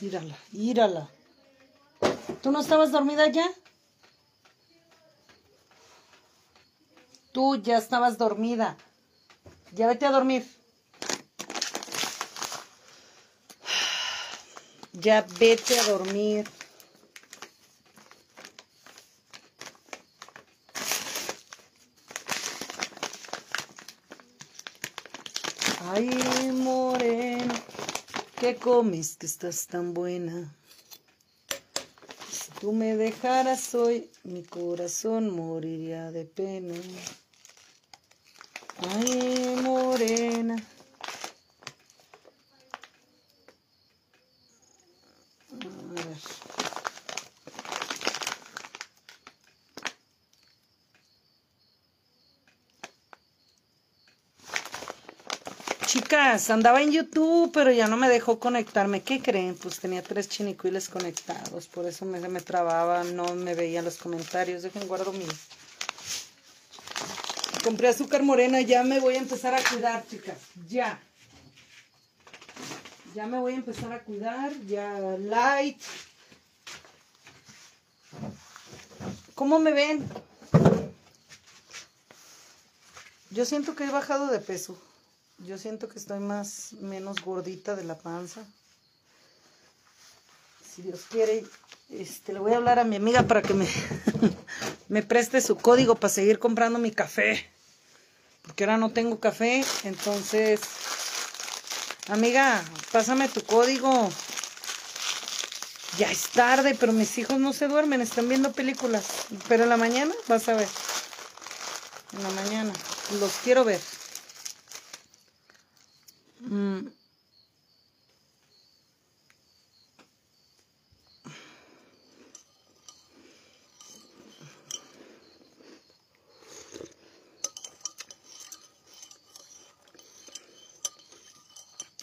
Írala, írala. ¿Tú no estabas dormida ya? Tú ya estabas dormida. Ya vete a dormir. Ya vete a dormir. Ay, morena, ¿qué comes que estás tan buena? Si tú me dejaras hoy, mi corazón moriría de pena. Ay, morena. A ver. Chicas, andaba en YouTube, pero ya no me dejó conectarme. ¿Qué creen? Pues tenía tres chinicuiles conectados, por eso me, me trababa, no me veía los comentarios. Dejen guardo mi. Compré azúcar morena, ya me voy a empezar a cuidar, chicas. Ya. Ya me voy a empezar a cuidar, ya light. ¿Cómo me ven? Yo siento que he bajado de peso. Yo siento que estoy más, menos gordita de la panza. Si Dios quiere, este, le voy a hablar a mi amiga para que me, me preste su código para seguir comprando mi café. Porque ahora no tengo café, entonces, amiga, pásame tu código. Ya es tarde, pero mis hijos no se duermen, están viendo películas. Pero en la mañana vas a ver. En la mañana. Los quiero ver. Mm.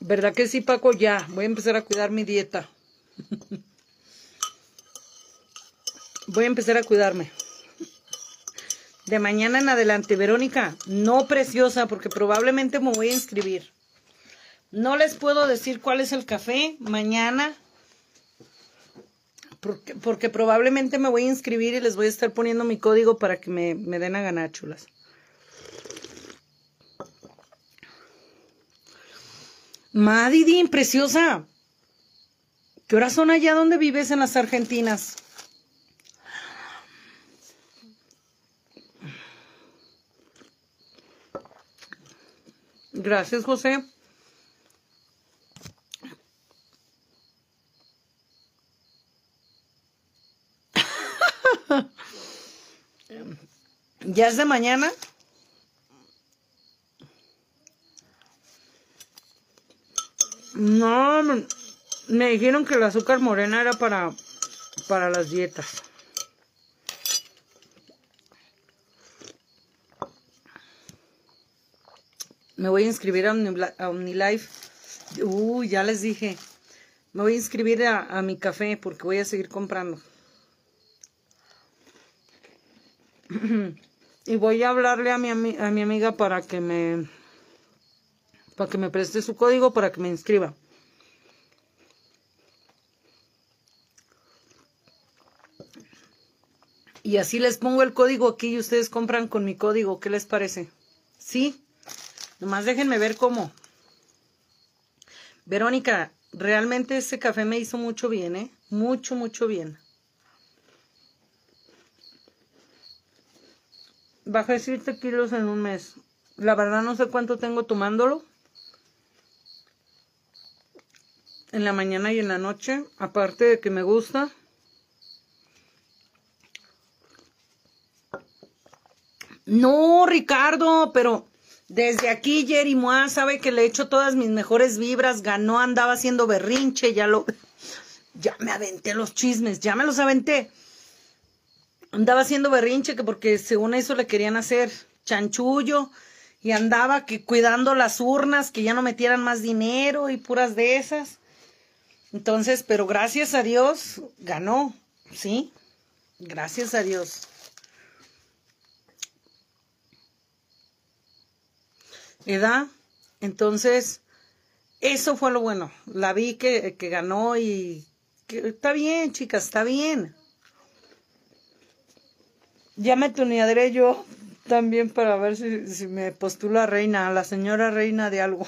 ¿Verdad que sí, Paco? Ya, voy a empezar a cuidar mi dieta. voy a empezar a cuidarme. De mañana en adelante, Verónica, no preciosa, porque probablemente me voy a inscribir. No les puedo decir cuál es el café mañana, porque, probablemente me voy a inscribir y les voy a estar poniendo mi código para que me, den a ganar, chulas. Madidín, preciosa. ¿Qué horas son allá donde vives en las Argentinas? Gracias, José. ¿Ya es de mañana? No, me dijeron que el azúcar morena era para, para las dietas. Me voy a inscribir a, OmniLife. Uy, ya les dije. Me voy a inscribir a, a mi café porque voy a seguir comprando. y voy a hablarle a mi, a mi amiga para que me para que me preste su código para que me inscriba. Y así les pongo el código aquí y ustedes compran con mi código. ¿Qué les parece? ¿Sí? Nomás déjenme ver cómo. Verónica, realmente ese café me hizo mucho bien, ¿eh? Mucho, mucho bien. Bajé 7 kilos en un mes. La verdad no sé cuánto tengo tomándolo. En la mañana y en la noche. Aparte de que me gusta. No, Ricardo, pero desde aquí Jerry sabe que le echo todas mis mejores vibras. Ganó, andaba haciendo berrinche, ya lo... Ya me aventé los chismes, ya me los aventé. Andaba haciendo berrinche que porque según eso le querían hacer chanchullo y andaba que cuidando las urnas, que ya no metieran más dinero y puras de esas. Entonces, pero gracias a Dios ganó, ¿sí? Gracias a Dios. ¿Edad? Entonces, Eso fue lo bueno. La vi que, que ganó y que, está bien, chicas, está bien. Ya me tunearé yo también para ver si, si me postula reina, la señora reina de algo.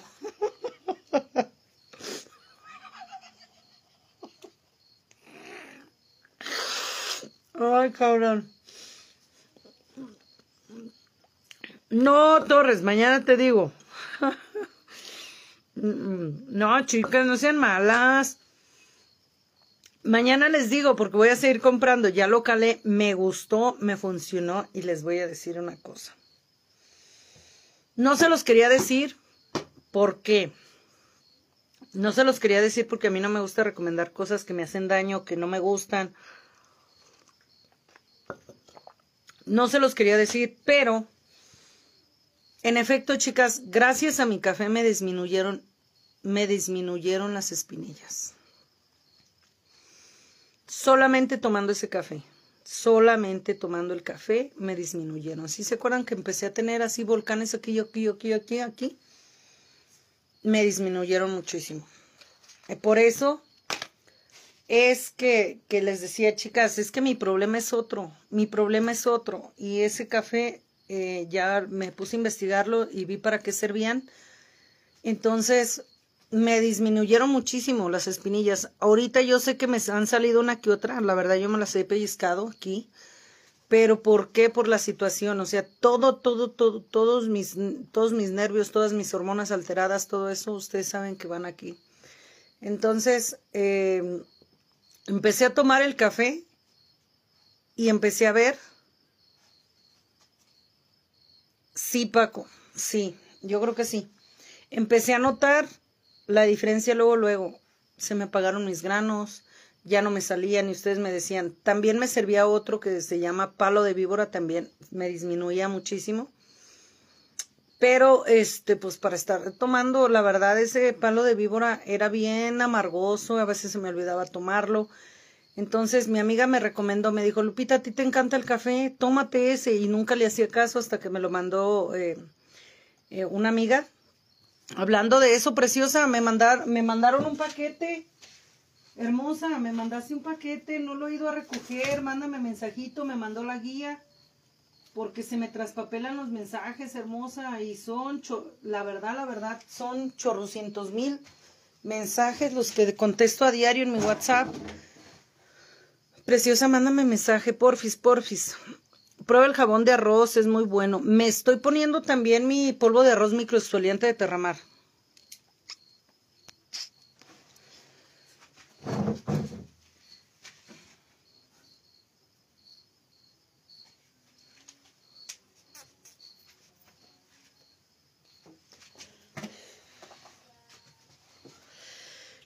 Ay, cabrón. No, Torres, mañana te digo. No, chicas, no sean malas. Mañana les digo porque voy a seguir comprando. Ya lo calé, me gustó, me funcionó y les voy a decir una cosa. No se los quería decir porque no se los quería decir porque a mí no me gusta recomendar cosas que me hacen daño, que no me gustan. No se los quería decir, pero en efecto, chicas, gracias a mi café me disminuyeron me disminuyeron las espinillas. Solamente tomando ese café, solamente tomando el café me disminuyeron. ¿Sí se acuerdan que empecé a tener así volcanes aquí, aquí, aquí, aquí, aquí? Me disminuyeron muchísimo. Y por eso es que, que les decía, chicas, es que mi problema es otro, mi problema es otro. Y ese café eh, ya me puse a investigarlo y vi para qué servían. Entonces, me disminuyeron muchísimo las espinillas. Ahorita yo sé que me han salido una que otra, la verdad yo me las he pellizcado aquí. Pero ¿por qué? Por la situación, o sea, todo, todo, todo, todos mis, todos mis nervios, todas mis hormonas alteradas, todo eso, ustedes saben que van aquí. Entonces, eh, empecé a tomar el café y empecé a ver. Sí, Paco, sí, yo creo que sí. Empecé a notar la diferencia luego, luego, se me apagaron mis granos, ya no me salían y ustedes me decían, también me servía otro que se llama palo de víbora, también me disminuía muchísimo. Pero, este, pues para estar tomando, la verdad, ese palo de víbora era bien amargoso, a veces se me olvidaba tomarlo. Entonces mi amiga me recomendó, me dijo, Lupita, a ti te encanta el café, tómate ese. Y nunca le hacía caso hasta que me lo mandó eh, eh, una amiga Hablando de eso, preciosa, me, mandar, me mandaron un paquete. Hermosa, me mandaste un paquete, no lo he ido a recoger, mándame mensajito, me mandó la guía, porque se me traspapelan los mensajes, hermosa, y son, la verdad, la verdad, son chorrocientos mil mensajes los que contesto a diario en mi WhatsApp. Preciosa, mándame mensaje, porfis, porfis. Prueba el jabón de arroz, es muy bueno. Me estoy poniendo también mi polvo de arroz microexfoliante de Terramar.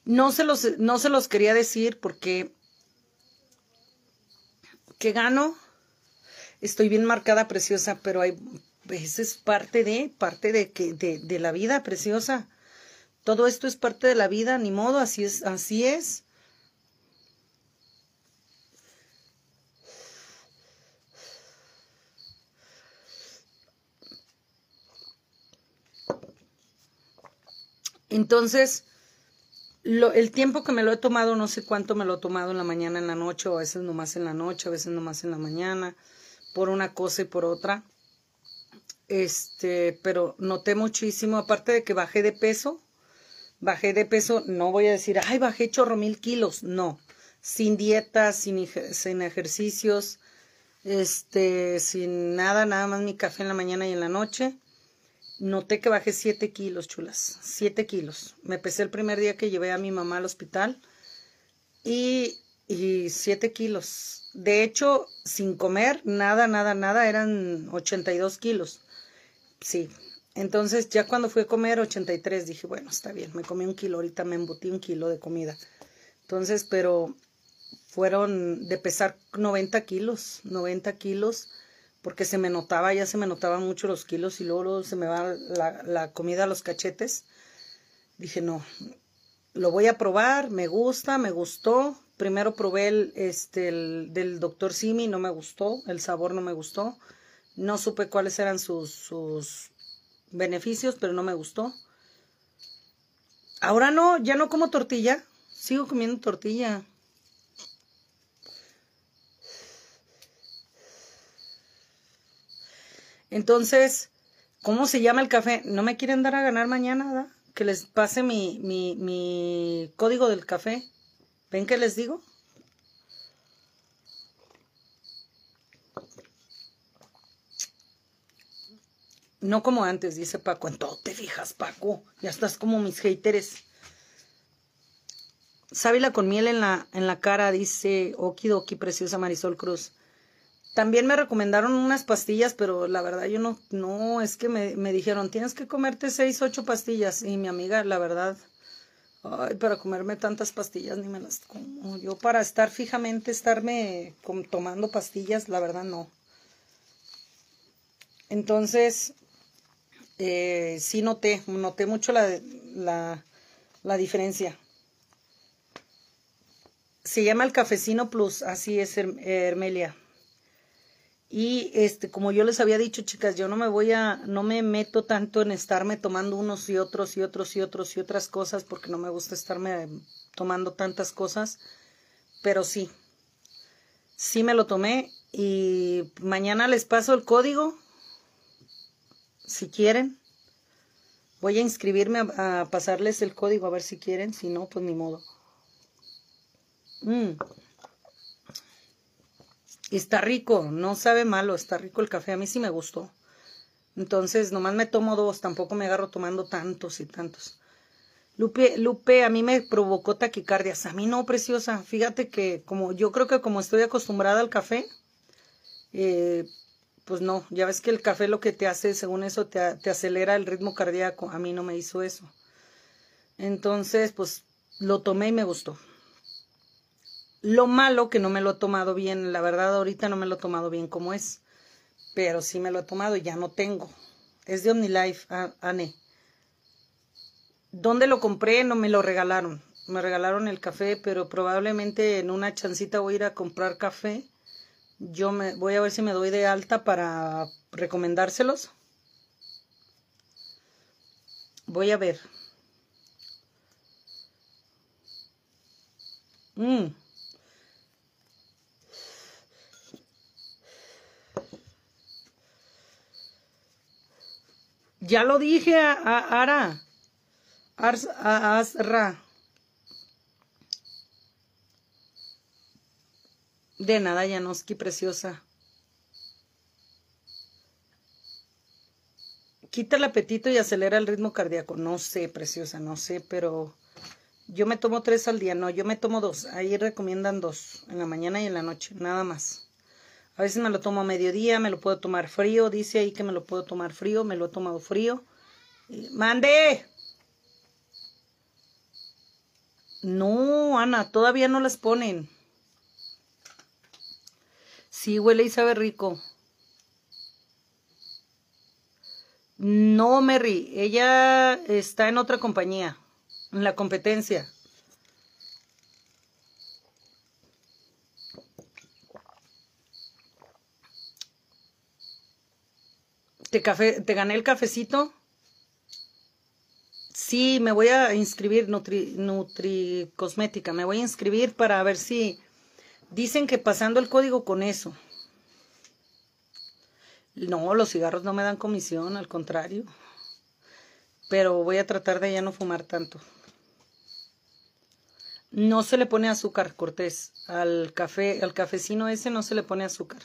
No se los, no se los quería decir porque que gano estoy bien marcada, preciosa, pero hay, esa es parte de, parte de, que, de, de la vida, preciosa. Todo esto es parte de la vida, ni modo, así es, así es. Entonces, lo, el tiempo que me lo he tomado, no sé cuánto me lo he tomado en la mañana, en la noche, o a veces nomás en la noche, a veces nomás en la mañana por una cosa y por otra. Este, pero noté muchísimo, aparte de que bajé de peso, bajé de peso, no voy a decir, ay, bajé chorro mil kilos, no, sin dieta, sin, ejercicios, este, sin nada, nada más mi café en la mañana y en la noche. Noté que bajé siete kilos, chulas, siete kilos. Me pesé el primer día que llevé a mi mamá al hospital y, y siete kilos de hecho, sin comer, nada, nada, nada, eran 82 kilos. Sí. Entonces, ya cuando fui a comer 83, dije, bueno, está bien, me comí un kilo, ahorita me embutí un kilo de comida. Entonces, pero fueron de pesar 90 kilos, 90 kilos, porque se me notaba, ya se me notaban mucho los kilos y luego, se me va la, la comida a los cachetes. Dije, no, lo voy a probar, me gusta, me gustó, primero probé el, este, el del doctor Simi, no me gustó, el sabor no me gustó. No supe cuáles eran sus, sus beneficios, pero no me gustó. Ahora no, ya no como tortilla. Sigo comiendo tortilla. Entonces, ¿cómo se llama el café? ¿No me quieren dar a ganar mañana? ¿da? Que les pase mi, mi, mi código del café. ¿Ven qué les digo? No como antes, dice Paco. En todo te fijas, Paco. Ya estás como mis haters. Sábila con miel en la, en la cara, dice Okidoki, preciosa Marisol Cruz. También me recomendaron unas pastillas, pero la verdad yo no, no, es que me, me dijeron, tienes que comerte seis, ocho pastillas. Y mi amiga, la verdad, ay, para comerme tantas pastillas ni me las como. Yo para estar fijamente, estarme tomando pastillas, la verdad no. Entonces, eh, sí noté, noté mucho la, la, la diferencia. Se llama el Cafecino Plus, así es, Hermelia. Y este, como yo les había dicho, chicas, yo no me voy a, no me meto tanto en estarme tomando unos y otros y otros y otros y otras cosas, porque no me gusta estarme tomando tantas cosas. Pero sí, sí me lo tomé y mañana les paso el código si quieren. Voy a inscribirme a, pasarles el código a ver si quieren. Si no, pues ni modo. Mm. Está rico, no sabe malo, está rico el café. A mí sí me gustó. Entonces, nomás me tomo dos, tampoco me agarro tomando tantos y tantos. Lupe, Lupe, a mí me provocó taquicardias. A mí no, preciosa. Fíjate que como yo creo que como estoy acostumbrada al café, eh, pues no, ya ves que el café lo que te hace, según eso, te, acelera el ritmo cardíaco. A mí no me hizo eso. Entonces, pues lo tomé y me gustó. Lo malo que no me lo he tomado bien, la verdad ahorita no me lo he tomado bien como es, pero sí me lo he tomado y ya no tengo. Es de OmniLife, Anne. ¿Dónde lo compré? No me lo regalaron. Me regalaron el café, pero probablemente en una chancita voy a ir a comprar café yo me voy a ver si me doy de alta para recomendárselos. Voy a ver. Mm. Ya lo dije a, Ara. a Asra. De nada, Janoski, preciosa. Quita el apetito y acelera el ritmo cardíaco. No sé, preciosa, no sé, pero yo me tomo tres al día. No, yo me tomo dos. Ahí recomiendan dos, en la mañana y en la noche, nada más. A veces me lo tomo a mediodía, me lo puedo tomar frío. Dice ahí que me lo puedo tomar frío, me lo he tomado frío. ¡Mande! No, Ana, todavía no las ponen. Sí, huele y sabe rico. No, Mary, ella está en otra compañía, en la competencia. ¿Te, café, ¿Te gané el cafecito? Sí, me voy a inscribir, Nutri, Nutri Cosmética, me voy a inscribir para ver si Dicen que pasando el código con eso. No, los cigarros no me dan comisión, al contrario. Pero voy a tratar de ya no fumar tanto. No se le pone azúcar, Cortés. Al café, al cafecino ese no se le pone azúcar.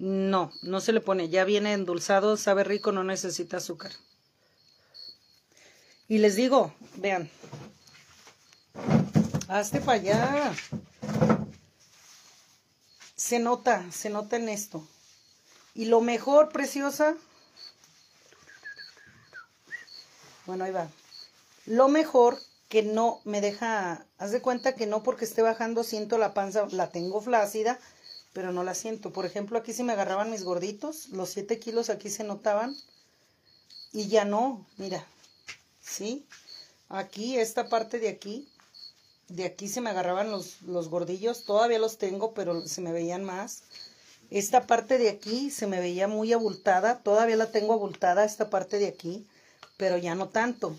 No, no se le pone. Ya viene endulzado, sabe rico, no necesita azúcar. Y les digo, vean. Hazte para allá se nota, se nota en esto. Y lo mejor, preciosa, bueno, ahí va. Lo mejor que no me deja, haz de cuenta que no porque esté bajando siento la panza, la tengo flácida, pero no la siento. Por ejemplo, aquí si me agarraban mis gorditos, los 7 kilos aquí se notaban y ya no, mira, ¿sí? Aquí, esta parte de aquí, de aquí se me agarraban los, los gordillos, todavía los tengo, pero se me veían más. Esta parte de aquí se me veía muy abultada, todavía la tengo abultada esta parte de aquí, pero ya no tanto.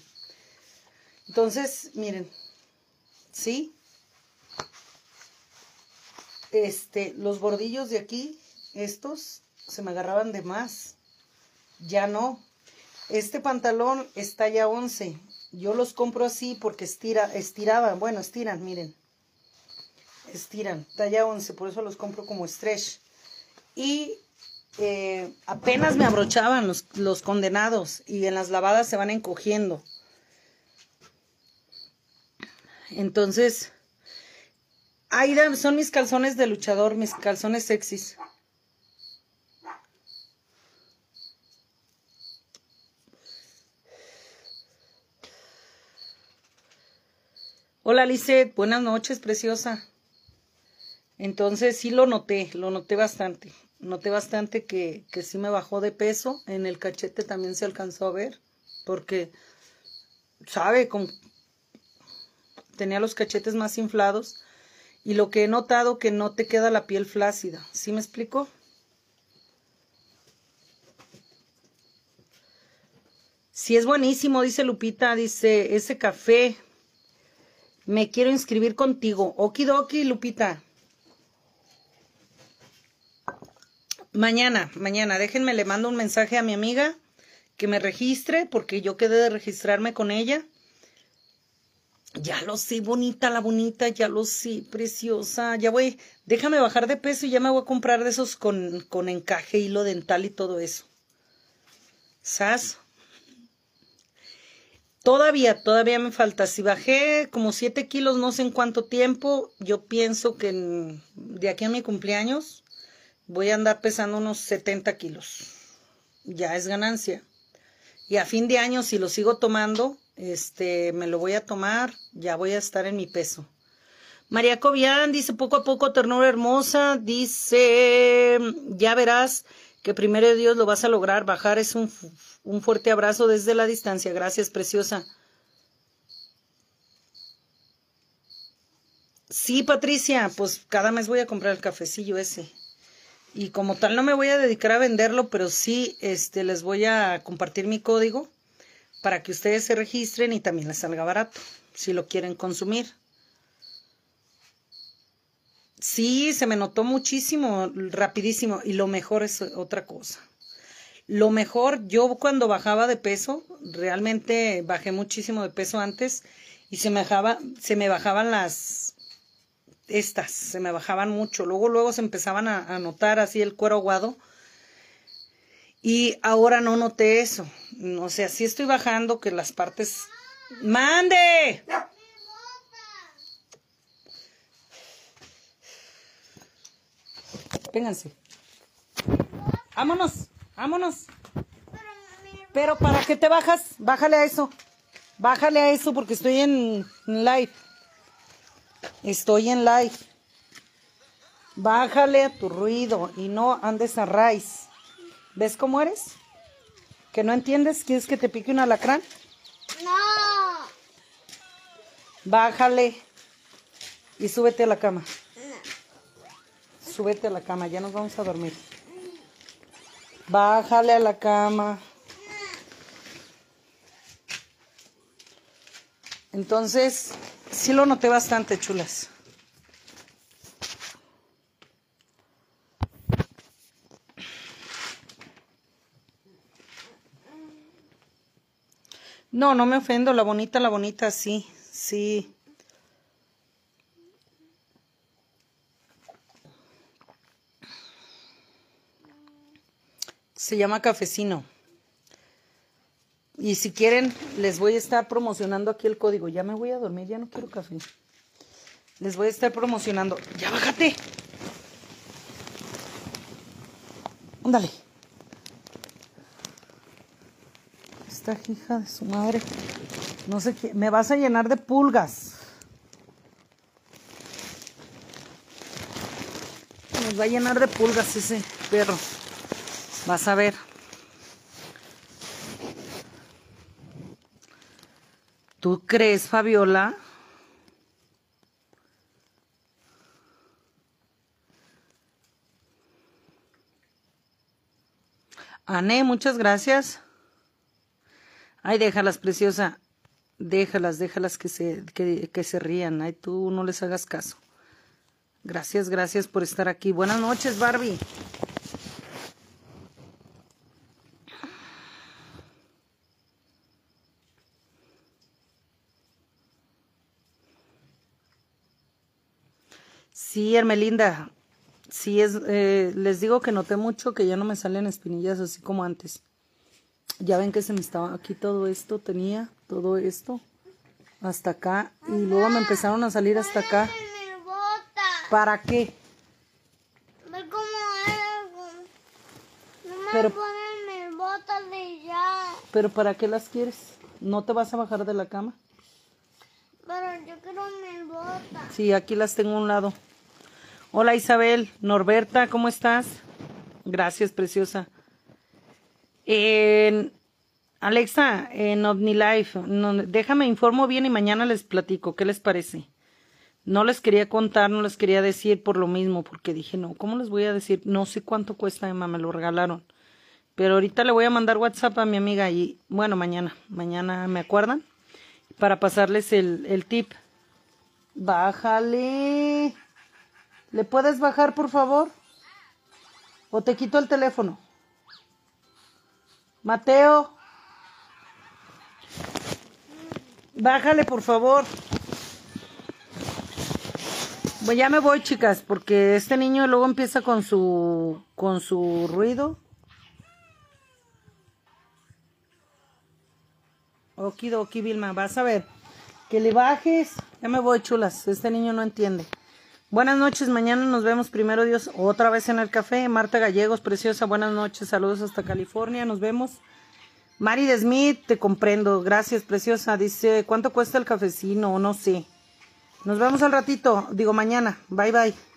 Entonces, miren, ¿sí? Este, los bordillos de aquí, estos, se me agarraban de más. Ya no. Este pantalón está ya 11. Yo los compro así porque estira, estiraban, bueno, estiran, miren. Estiran, talla 11, por eso los compro como stretch. Y eh, apenas me abrochaban los, los condenados y en las lavadas se van encogiendo. Entonces, ahí son mis calzones de luchador, mis calzones sexys. Hola Lizeth, buenas noches, preciosa. Entonces sí lo noté, lo noté bastante. Noté bastante que, que sí me bajó de peso. En el cachete también se alcanzó a ver. Porque, ¿sabe? Con, tenía los cachetes más inflados. Y lo que he notado que no te queda la piel flácida. ¿Sí me explico? Sí, es buenísimo, dice Lupita, dice, ese café, me quiero inscribir contigo. Okidoki, Lupita. Mañana, mañana, déjenme, le mando un mensaje a mi amiga que me registre porque yo quedé de registrarme con ella. Ya lo sé, bonita la bonita, ya lo sé, preciosa. Ya voy, déjame bajar de peso y ya me voy a comprar de esos con, con encaje, hilo dental y todo eso. ¿Sas? Todavía, todavía me falta. Si bajé como 7 kilos, no sé en cuánto tiempo, yo pienso que de aquí a mi cumpleaños voy a andar pesando unos 70 kilos. Ya es ganancia. Y a fin de año, si lo sigo tomando, este, me lo voy a tomar, ya voy a estar en mi peso. María Cobian dice poco a poco, ternura hermosa, dice, ya verás que primero Dios lo vas a lograr, bajar es un un fuerte abrazo desde la distancia. Gracias, preciosa. Sí, Patricia, pues cada mes voy a comprar el cafecillo ese. Y como tal no me voy a dedicar a venderlo, pero sí este les voy a compartir mi código para que ustedes se registren y también les salga barato si lo quieren consumir. Sí, se me notó muchísimo, rapidísimo y lo mejor es otra cosa. Lo mejor, yo cuando bajaba de peso, realmente bajé muchísimo de peso antes y se me, bajaba, se me bajaban las, estas, se me bajaban mucho. Luego, luego se empezaban a, notar así el cuero aguado. Y ahora no noté eso. O sea, sí estoy bajando que las partes... ¡Mande! Vénganse. Vámonos. Vámonos. Pero ¿para qué te bajas? Bájale a eso. Bájale a eso porque estoy en live. Estoy en live. Bájale a tu ruido y no andes a raíz. ¿Ves cómo eres? ¿Que no entiendes? ¿Quieres que te pique un alacrán? No. Bájale y súbete a la cama. Súbete a la cama, ya nos vamos a dormir. Bájale a la cama. Entonces, sí lo noté bastante, chulas. No, no me ofendo, la bonita, la bonita, sí, sí. Se llama Cafecino. Y si quieren, les voy a estar promocionando aquí el código. Ya me voy a dormir, ya no quiero café. Les voy a estar promocionando. ¡Ya bájate! Ándale. Esta hija de su madre. No sé qué. Me vas a llenar de pulgas. Nos va a llenar de pulgas ese perro. Vas a ver. ¿Tú crees, Fabiola? Ané, muchas gracias. Ay, déjalas, preciosa. Déjalas, déjalas que se, que, que se rían. Ay, tú no les hagas caso. Gracias, gracias por estar aquí. Buenas noches, Barbie. Sí, Hermelinda. Sí, es, eh, les digo que noté mucho que ya no me salen espinillas así como antes. Ya ven que se me estaba aquí todo esto, tenía todo esto hasta acá y luego me empezaron a salir hasta acá. ¿Para qué? Ver cómo es. No me Pero- ponen mis botas de ya. ¿Pero para qué las quieres? ¿No te vas a bajar de la cama? Pero yo quiero mis botas. Sí, aquí las tengo a un lado. Hola Isabel, Norberta, ¿cómo estás? Gracias, preciosa. En- Alexa, en OmniLife, no, déjame informo bien y mañana les platico, ¿qué les parece? No les quería contar, no les quería decir por lo mismo, porque dije, no, ¿cómo les voy a decir? No sé cuánto cuesta, Emma, me lo regalaron. Pero ahorita le voy a mandar WhatsApp a mi amiga y, bueno, mañana, mañana, ¿me acuerdan? Para pasarles el, el tip. Bájale. ¿Le puedes bajar, por favor? ¿O te quito el teléfono? Mateo. Bájale, por favor. Pues ya me voy, chicas, porque este niño luego empieza con su con su ruido. Okidoki, Vilma, vas a ver. Que le bajes. Ya me voy, chulas. Este niño no entiende. Buenas noches, mañana nos vemos primero Dios otra vez en el café. Marta Gallegos, preciosa, buenas noches, saludos hasta California, nos vemos. Mari de Smith, te comprendo, gracias, preciosa. Dice, ¿cuánto cuesta el cafecino? No sé. Nos vemos al ratito, digo mañana. Bye bye.